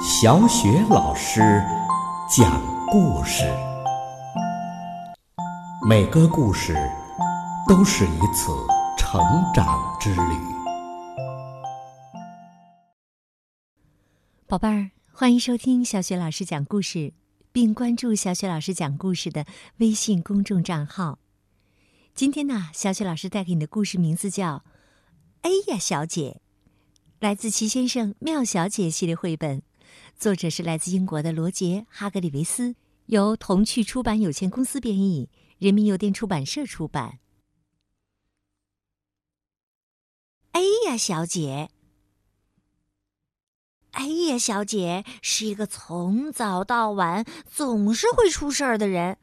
小雪老师讲故事，每个故事都是一次成长之旅。宝贝儿，欢迎收听小雪老师讲故事，并关注小雪老师讲故事的微信公众账号。今天呢，小雪老师带给你的故事名字叫《哎呀，小姐》，来自齐先生、妙小姐系列绘本，作者是来自英国的罗杰·哈格里维斯，由童趣出版有限公司编译，人民邮电出版社出版。哎呀，小姐！哎呀，小姐是一个从早到晚总是会出事儿的人。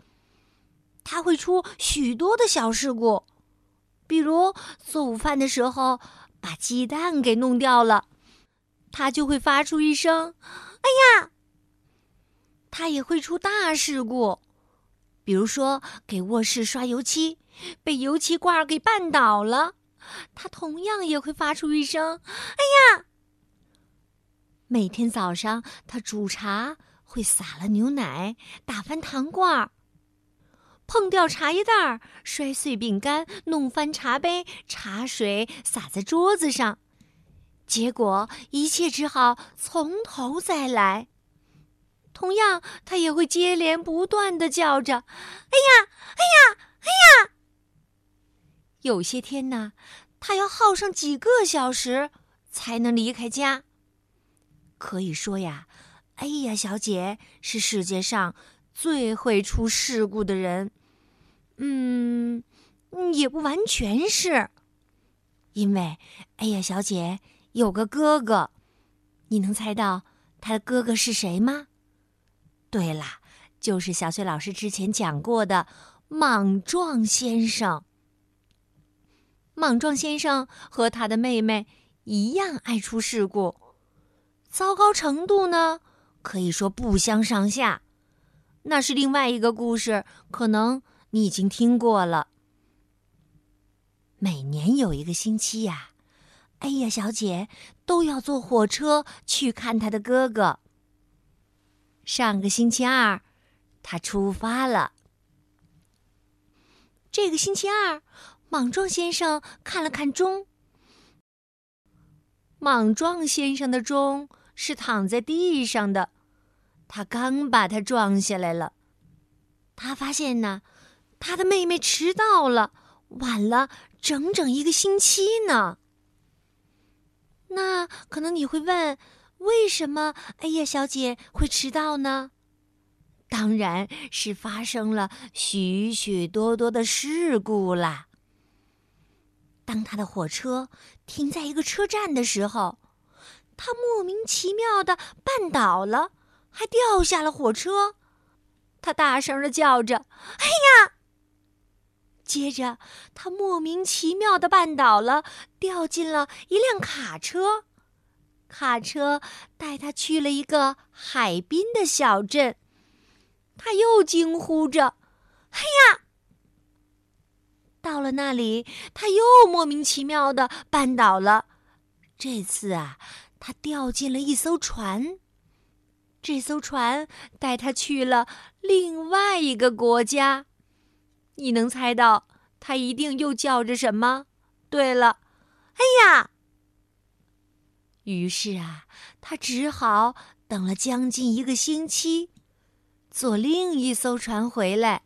她会出许多的小事故，比如做午饭的时候把鸡蛋给弄掉了，她就会发出一声“哎呀”。他也会出大事故，比如说给卧室刷油漆，被油漆罐给绊倒了，他同样也会发出一声“哎呀”。每天早上，他煮茶会洒了牛奶，打翻糖罐儿，碰掉茶叶袋儿，摔碎饼干，弄翻茶杯，茶水洒在桌子上，结果一切只好从头再来。同样，他也会接连不断的叫着：“哎呀，哎呀，哎呀！”有些天呢，他要耗上几个小时才能离开家。可以说呀，哎呀，小姐是世界上最会出事故的人。嗯，也不完全是，因为哎呀，小姐有个哥哥，你能猜到他的哥哥是谁吗？对啦，就是小雪老师之前讲过的莽撞先生。莽撞先生和他的妹妹一样爱出事故。糟糕程度呢，可以说不相上下。那是另外一个故事，可能你已经听过了。每年有一个星期呀，哎呀，小姐都要坐火车去看她的哥哥。上个星期二，他出发了。这个星期二，莽撞先生看了看钟。莽撞先生的钟。是躺在地上的，他刚把它撞下来了。他发现呢，他的妹妹迟到了，晚了整整一个星期呢。那可能你会问，为什么哎呀小姐会迟到呢？当然是发生了许许多多的事故啦。当他的火车停在一个车站的时候。他莫名其妙的绊倒了，还掉下了火车。他大声的叫着：“哎呀！”接着，他莫名其妙的绊倒了，掉进了一辆卡车。卡车带他去了一个海滨的小镇。他又惊呼着：“哎呀！”到了那里，他又莫名其妙的绊倒了。这次啊。他掉进了一艘船，这艘船带他去了另外一个国家。你能猜到他一定又叫着什么？对了，哎呀！于是啊，他只好等了将近一个星期，坐另一艘船回来，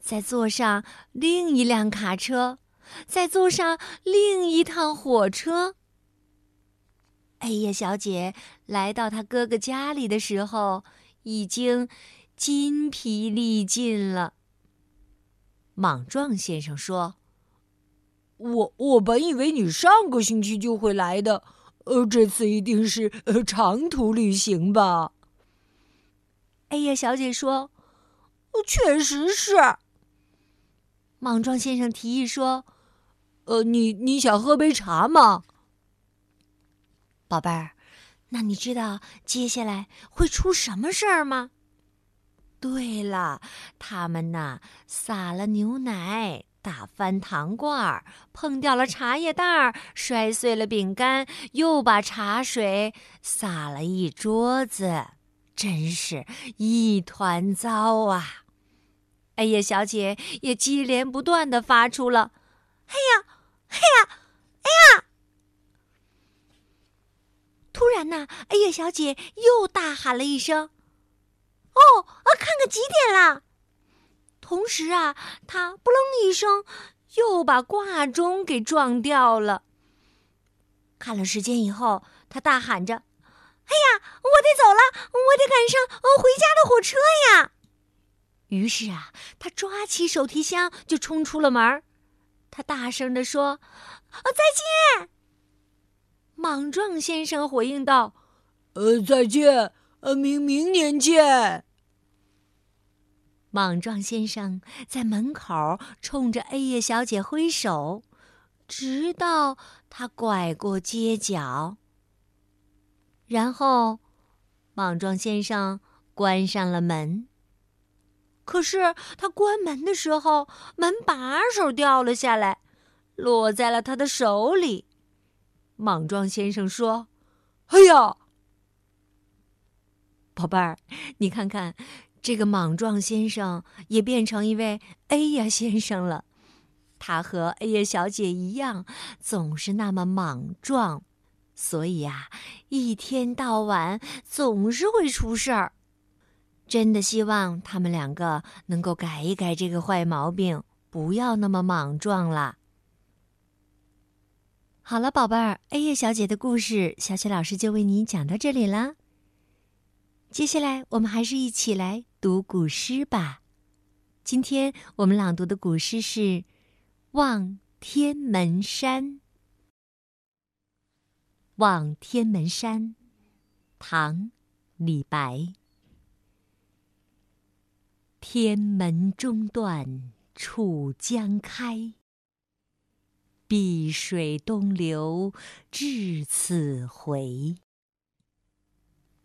再坐上另一辆卡车，再坐上另一趟火车。哎呀，小姐来到她哥哥家里的时候，已经筋疲力尽了。莽撞先生说：“我我本以为你上个星期就会来的，呃，这次一定是呃长途旅行吧？”哎呀，小姐说：“确实是。”莽撞先生提议说：“呃，你你想喝杯茶吗？”宝贝儿，那你知道接下来会出什么事儿吗？对了，他们呐撒了牛奶，打翻糖罐儿，碰掉了茶叶袋儿，摔碎了饼干，又把茶水洒了一桌子，真是一团糟啊！哎呀，小姐也接连不断的发出了“哎呀，哎呀，哎呀”。突然呢，哎呀，小姐又大喊了一声：“哦，啊，看看几点了！”同时啊，他“扑棱”一声，又把挂钟给撞掉了。看了时间以后，他大喊着：“哎呀，我得走了，我得赶上回家的火车呀！”于是啊，他抓起手提箱就冲出了门。他大声地说：“啊，再见！”莽撞先生回应道：“呃，再见，呃，明明年见。”莽撞先生在门口冲着 A 叶小姐挥手，直到他拐过街角。然后，莽撞先生关上了门。可是他关门的时候，门把手掉了下来，落在了他的手里。莽撞先生说：“哎呀，宝贝儿，你看看。”这个莽撞先生也变成一位 A 呀先生了，他和 A 呀小姐一样，总是那么莽撞，所以啊，一天到晚总是会出事儿。真的希望他们两个能够改一改这个坏毛病，不要那么莽撞了。好了，宝贝儿，A 呀小姐的故事，小雪老师就为你讲到这里了。接下来，我们还是一起来读古诗吧。今天我们朗读的古诗是《望天门山》。《望天门山》，唐·李白。天门中断楚江开，碧水东流至此回。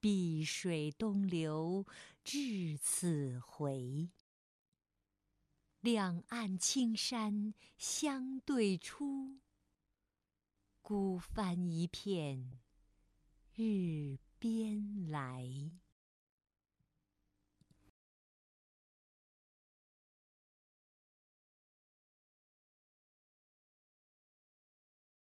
碧水东流至此回。两岸青山相对出，孤帆一片日边来。